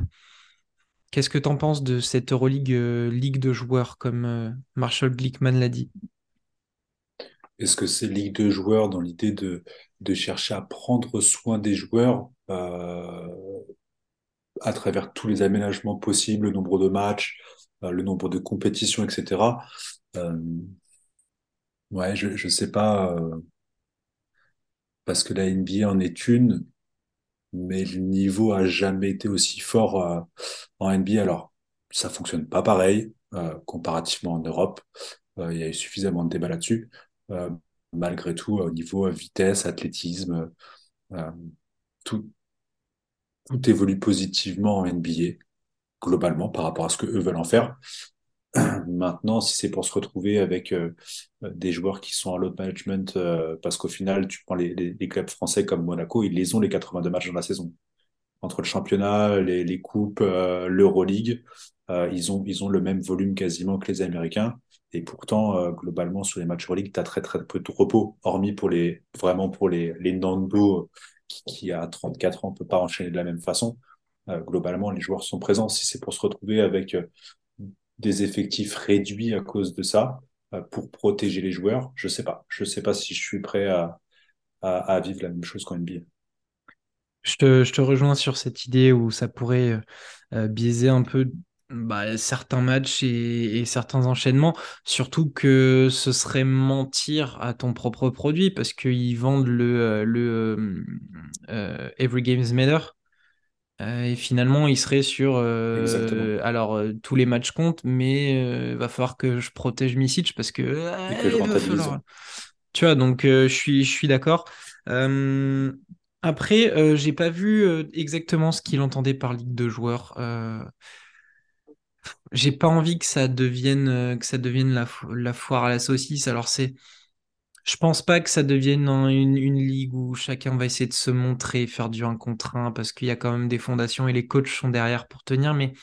Qu'est-ce que tu en penses de cette Euroleague euh, ligue de joueurs, comme euh, Marshall Glickman l'a dit? Est-ce que c'est ligue de joueurs dans l'idée de, chercher à prendre soin des joueurs? Euh, à travers tous les aménagements possibles, le nombre de matchs, le nombre de compétitions, etc. ouais, je ne sais pas, parce que la NBA en est une, mais le niveau a jamais été aussi fort euh, en NBA. Alors, ça fonctionne pas pareil euh, comparativement en Europe. Euh, il y a eu suffisamment de débats là-dessus. malgré tout, au niveau vitesse, athlétisme, tout, tout évolue positivement en NBA globalement par rapport à ce que eux veulent en faire. (clears throat) Maintenant, si c'est pour se retrouver avec euh, des joueurs qui sont en load management, euh, parce qu'au final, tu prends les, clubs français comme Monaco, ils les ont les 82 matchs dans la saison. Entre le championnat, les, coupes, euh, l'Euroleague, ils, ont, ils ont le même volume quasiment que les Américains. Et pourtant, globalement, sur les matchs Euroleague, tu as très très peu de repos, hormis pour les, vraiment pour les, les Nando qui, qui, à 34 ans, ne peut pas enchaîner de la même façon. globalement, les joueurs sont présents. Si c'est pour se retrouver avec des effectifs réduits à cause de ça euh, pour protéger les joueurs? Je sais pas. Je sais pas si je suis prêt à, vivre la même chose qu'en NBA. Je te, je te, rejoins sur cette idée où ça pourrait euh, euh, biaiser un peu bah, certains matchs et, certains enchaînements, surtout que ce serait mentir à ton propre produit parce qu'ils vendent le, le Every Games Matter. Euh, et finalement, il serait sur. Euh, alors, euh, tous les matchs comptent, mais il va falloir que je protège Misic parce que. que je Tu vois, donc je suis, je suis d'accord. après, j'ai pas vu exactement ce qu'il entendait par ligue de joueurs. j'ai pas envie que ça devienne, que ça devienne la, la foire à la saucisse. Alors, c'est je pense pas que ça devienne une, ligue où chacun va essayer de se montrer, faire du 1 contre 1, parce qu'il y a quand même des fondations et les coachs sont derrière pour tenir, mais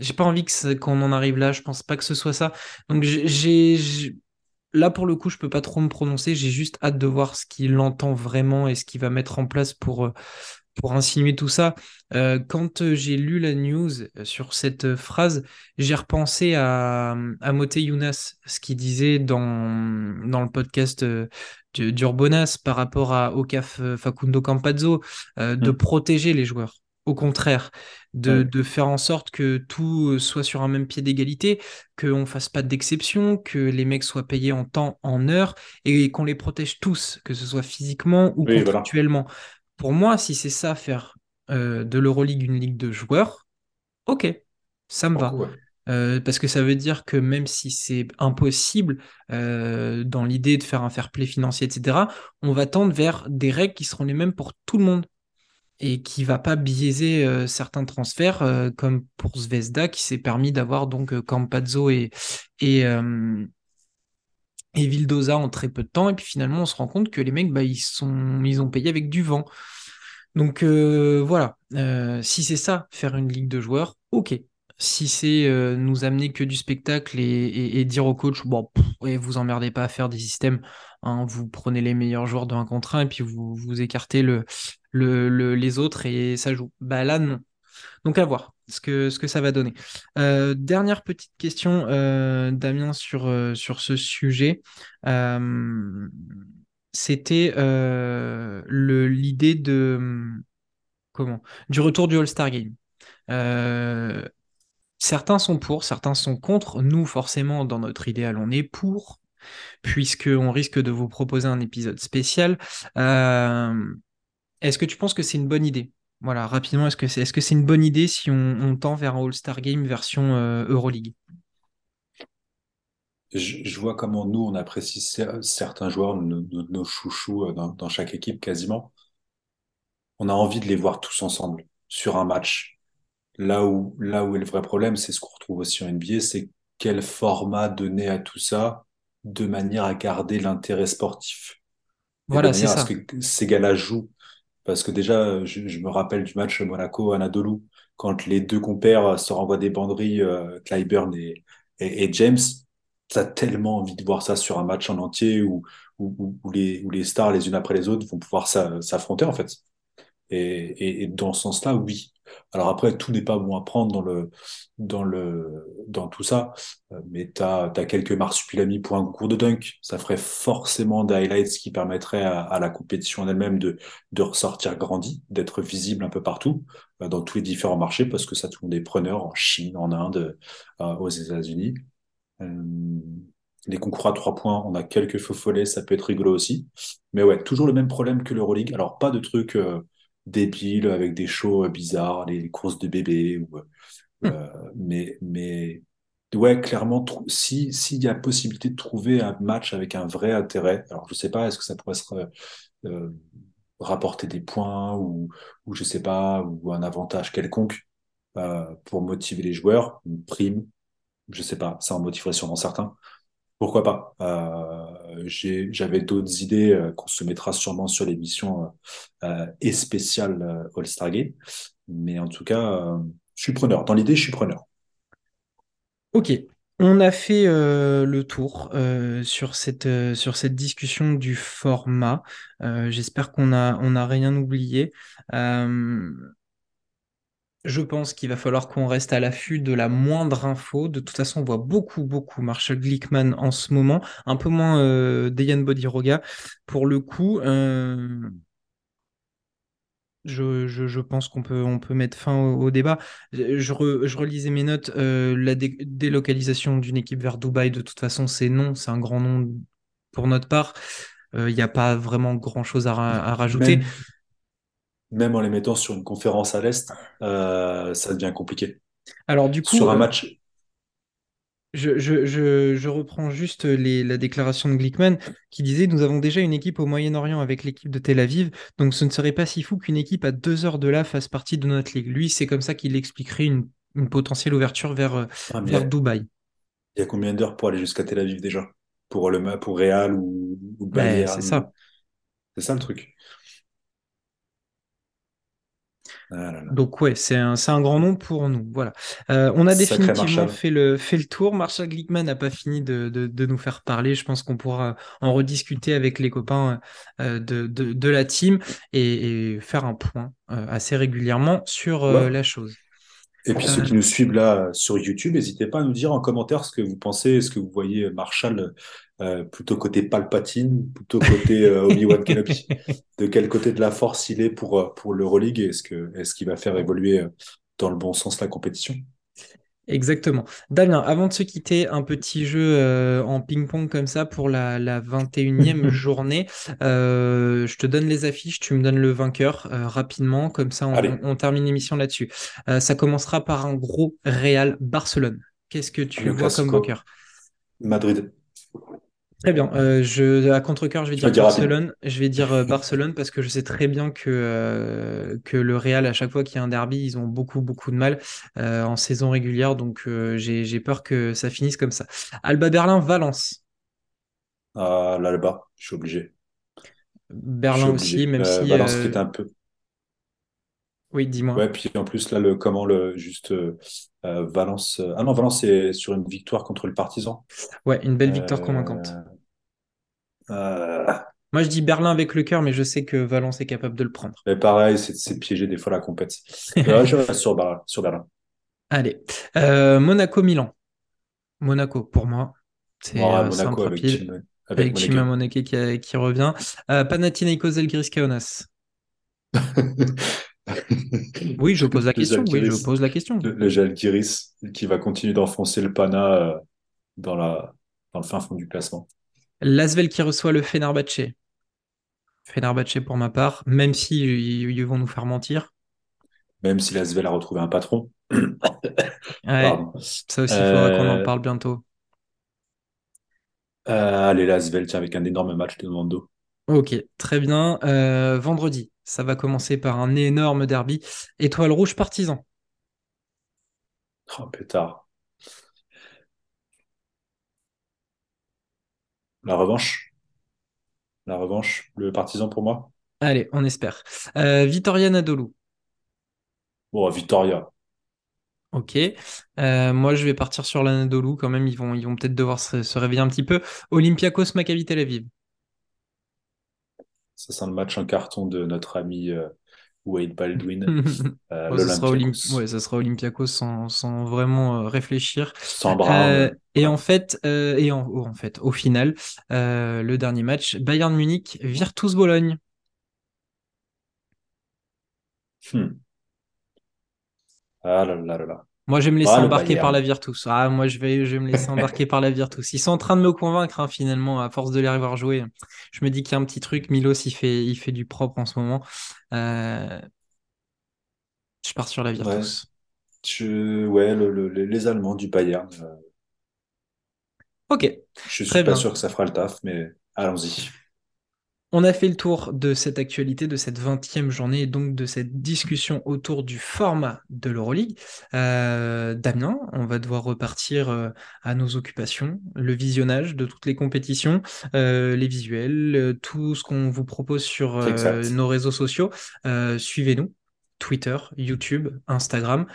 j'ai pas envie qu'on en arrive là, je pense pas que ce soit ça. Donc j'ai là pour le coup, je peux pas trop me prononcer, j'ai juste hâte de voir ce qu'il entend vraiment et ce qu'il va mettre en place pour euh, pour insinuer tout ça, euh, quand euh, j'ai lu la news euh, sur cette phrase, j'ai repensé à, à Moté Younas, ce qu'il disait dans, dans le podcast d'Urbonas par rapport à, au CAF Facundo Campazzo, de mm. protéger les joueurs. Au contraire, de, de, faire en sorte que tout soit sur un même pied d'égalité, qu'on ne fasse pas d'exception, que les mecs soient payés en temps, en heure, et qu'on les protège tous, que ce soit physiquement ou contractuellement. Pour moi, si c'est ça, faire euh, de l'Euroleague une ligue de joueurs, ok, ça me va. parce que ça veut dire que même si c'est impossible dans l'idée de faire un fair play financier, etc., on va tendre vers des règles qui seront les mêmes pour tout le monde et qui va pas biaiser certains transferts, comme pour Zvezda qui s'est permis d'avoir donc Campazzo et, et, et Vildoza en très peu de temps. Et puis finalement, on se rend compte que les mecs, bah, ils, sont, ils ont payé avec du vent. Donc euh, voilà, euh, si c'est ça, faire une ligue de joueurs, ok. Si c'est euh, nous amener que du spectacle et, dire au coach, bon, pff, vous emmerdez pas à faire des systèmes, hein, vous prenez les meilleurs joueurs de 1 contre 1 et puis vous, vous écartez le, le, les autres et ça joue. Bah là, non. Donc à voir ce que, ça va donner. Euh, dernière petite question, euh, Damien, sur, euh, sur ce sujet. C'était l'idée de comment du retour du All-Star Game. certains sont pour, certains sont contre. Nous, forcément, dans notre idéal, on est pour, puisqu'on risque de vous proposer un épisode spécial. Est-ce que tu penses que c'est une bonne idée? Voilà, rapidement, est-ce que c'est est -ce c'est une bonne idée si on, tend vers un All-Star Game version euh, Euroleague? Je, vois comment nous, on apprécie certains joueurs, nos, chouchous euh, dans, chaque équipe quasiment. On a envie de les voir tous ensemble sur un match. Là où, là où est le vrai problème, c'est ce qu'on retrouve aussi en NBA, c'est quel format donner à tout ça de manière à garder l'intérêt sportif. voilà, c'est ça. À ce que ces gars-là jouent. Parce que déjà, je, me rappelle du match Monaco-Anadolu, quand les deux compères se renvoient des banderies, euh, Clyburn et, James. T'as tellement envie de voir ça sur un match en entier où, où, les, où les stars, les unes après les autres, vont pouvoir s'affronter, en fait. Et, dans ce sens-là, oui. Alors après, tout n'est pas bon à prendre dans le dans le dans tout ça, euh, mais tu as, quelques marsupilami pour un cours de dunk. Ça ferait forcément des highlights qui permettraient à, la compétition en elle-même de, de ressortir grandi, d'être visible un peu partout, euh, dans tous les différents marchés, parce que ça, tout le monde est preneur en Chine, en Inde, euh, aux États-Unis. les concours à trois points, on a quelques faux follets, ça peut être rigolo aussi. Mais ouais, toujours le même problème que l'Euroleague. Alors, pas de trucs débiles avec des shows bizarres, les courses de bébés. Ou, hmm. euh, mais, mais ouais, clairement, si s'il y a possibilité de trouver un match avec un vrai intérêt, alors je sais pas, est-ce que ça pourrait se euh, rapporter des points ou, ou je sais pas, ou un avantage quelconque euh, pour motiver les joueurs, une prime, je sais pas, ça en motiverait sûrement certains. Pourquoi pas? Euh, J'avais d'autres idées euh, qu'on se mettra sûrement sur l'émission euh, et spéciale All-Star Game. Mais en tout cas, je suis preneur. Dans l'idée, je suis preneur. Ok. On a fait le tour sur, cette, discussion du format. J'espère qu'on n'a rien oublié. Je pense qu'il va falloir qu'on reste à l'affût de la moindre info. De toute façon, on voit beaucoup, beaucoup Marshall Glickman en ce moment, un peu moins euh, Bodiroga. Pour le coup, euh, je, pense qu'on peut, mettre fin au, débat. Je, relisais mes notes. Euh, la délocalisation d'une équipe vers Dubaï, de toute façon, c'est non. C'est un grand nom pour notre part. Il n'y a pas vraiment grand-chose à, rajouter en les mettant sur une conférence à l'Est, euh, ça devient compliqué. Alors du coup, sur un euh, match. Je, reprends juste la déclaration de Glickman qui disait Nous avons déjà une équipe au Moyen-Orient avec l'équipe de Tel Aviv, donc ce ne serait pas si fou qu'une équipe à deux heures de là fasse partie de notre ligue. Lui, c'est comme ça qu'il expliquerait une, potentielle ouverture vers, euh, ah, Dubaï. Il y a combien d'heures pour aller jusqu'à Tel Aviv déjà? Pour le pour Real ou, ou ben, C'est ça. C'est ça le truc. Ah Donc ouais, c'est un, un, grand nom pour nous. Voilà. Euh, on a définitivement fait le, fait le tour. Marshall Glickman n'a pas fini de, de, nous faire parler. Je pense qu'on pourra en rediscuter avec les copains euh, de, de, la team et, faire un point euh, assez régulièrement sur la chose. Et puis ceux qui nous suivent là sur YouTube, n'hésitez pas à nous dire en commentaire ce que vous pensez, est-ce que vous voyez Marshall euh, plutôt côté Palpatine, plutôt côté euh, Obi-Wan (laughs) Kenobi. De quel côté de la force il est pour, euh, pour l'Euroleague Est-ce qu'il est va faire évoluer dans le bon sens la compétition? Exactement. Damien, avant de se quitter, un petit jeu en ping-pong comme ça pour la, la 21e (laughs) journée. je te donne les affiches, tu me donnes le vainqueur rapidement, comme ça on, on termine l'émission là-dessus. ça commencera par un gros Real Barcelone. Qu'est-ce que tu vois comme vainqueur? Madrid. Très bien. Euh, je, à contre-cœur, je vais dire, Barcelone. Je vais dire euh, Barcelone parce que je sais très bien que, euh, que le Real, à chaque fois qu'il y a un derby, ils ont beaucoup, beaucoup de mal en saison régulière. Donc, j'ai peur que ça finisse comme ça. Alba Berlin, Valence. Ah, l'Alba, je suis obligé. Berlin aussi, même si. Valence qui est un peu. Oui, dis-moi. Ouais, puis en plus, là, le, comment le, juste Valence. ah non, Valence est sur une victoire contre le Partisan. Ouais, une belle victoire convaincante. Euh, Moi, je dis Berlin avec le cœur, mais je sais que Valence est capable de le prendre. Mais pareil, c'est de piéger des fois la compète. je reste sur Berlin. Sur Berlin. (laughs) Allez. Euh, Monaco-Milan. Monaco, pour moi. C'est euh, Monaco avec Chim, avec, avec qui, qui, revient. Panathinaikos Elgris Kaunas. (laughs) oui, je pose la question. Oui, je pose la question. Le, le qui va continuer d'enfoncer le Pana dans, la, dans le fin fond du classement. L'Asvel qui reçoit le Fenerbahce. Fenerbahce pour ma part, même si ils, vont nous faire mentir. Même si l'Asvel a retrouvé un patron. (coughs) ça aussi, il faudra qu'on en euh, parle bientôt. Euh, allez, l'Asvel, tiens, avec un énorme match de Mando. Ok, très bien. Euh, vendredi, ça va commencer par un énorme derby. Étoile rouge partisan. Oh, pétard. La revanche? La revanche, le partisan pour moi? Allez, on espère. Euh, Vitoria Nadolou. Bon, Vitoria. Ok. Euh, moi, je vais partir sur la Nadolou quand même. Ils vont, ils vont peut-être devoir se, réveiller un petit peu. Olympiakos Maccabi Tel Aviv. Ça, c'est un match en carton de notre ami euh, Wade Baldwin. (laughs) euh, ça, sera ouais, ça sera Olympiakos sans, sans vraiment euh, réfléchir. Sans bras. Euh, et en fait, euh, et en, oh, en, fait, au final, le dernier match, Bayern Munich, Virtus Bologne. Hmm. Ah là là là là. Moi, je vais me laisser ah, embarquer par la Virtus. Ah, moi, je vais, je vais me laisser (laughs) embarquer par la Virtus. Ils sont en train de me convaincre, hein, finalement, à force de les revoir jouer. Je me dis qu'il y a un petit truc. Milos, il fait, il fait du propre en ce moment. Euh, je pars sur la Virtus. Ouais, ouais les Allemands du Bayern. Euh, ok. Je suis pas sûr que ça fera le taf, mais allons-y. On a fait le tour de cette actualité, de cette 20e journée et donc de cette discussion autour du format de l'Euroleague. Euh, Damien, on va devoir repartir euh, à nos occupations, le visionnage de toutes les compétitions, euh, les visuels, tout ce qu'on vous propose sur nos réseaux sociaux. Suivez-nous, Twitter, YouTube, Instagram.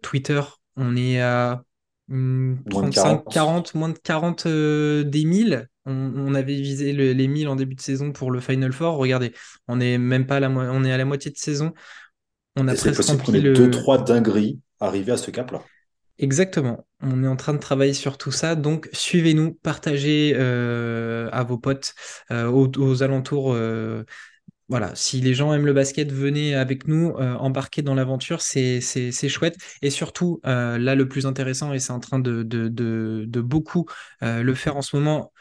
Twitter, on est à 35, 40, moins de 40 des 1000 on, avait visé les 1000 en début de saison pour le Final Four. Regardez, on est même pas à la, on est à la moitié de saison. On a presque ait deux, trois dingueries arrivées à ce cap-là. Exactement. On est en train de travailler sur tout ça. Donc, suivez-nous, partagez euh, à vos potes euh, aux, alentours. Euh, voilà, si les gens aiment le basket, venez avec nous, embarquer dans l'aventure, c'est chouette. Et surtout, là, le plus intéressant, et c'est en train de, de, de beaucoup le faire en ce moment,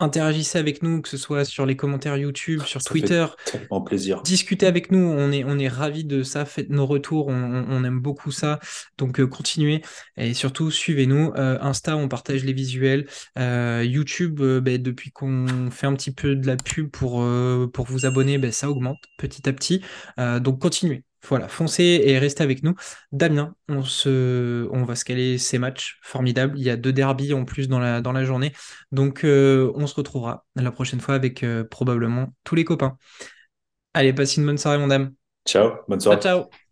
interagissez avec nous, que ce soit sur les commentaires YouTube, sur Twitter. Fait plaisir. Discutez avec nous, on est, on est ravis de ça, faites nos retours, on, aime beaucoup ça. Donc euh, continuez et surtout suivez-nous. Euh, Insta, on partage les visuels. Euh, YouTube, ben, depuis qu'on fait un petit peu de la pub pour, pour vous abonner, ben, ça augmente petit à petit. donc continuez. Voilà, foncez et restez avec nous. Damien, on, se, on va se caler ces matchs formidables. Il y a deux derbies en plus dans la, dans la journée. Donc, euh, on se retrouvera la prochaine fois avec euh, probablement tous les copains. Allez, passe une bonne soirée, mon dame. Ciao, bonne soirée. ciao.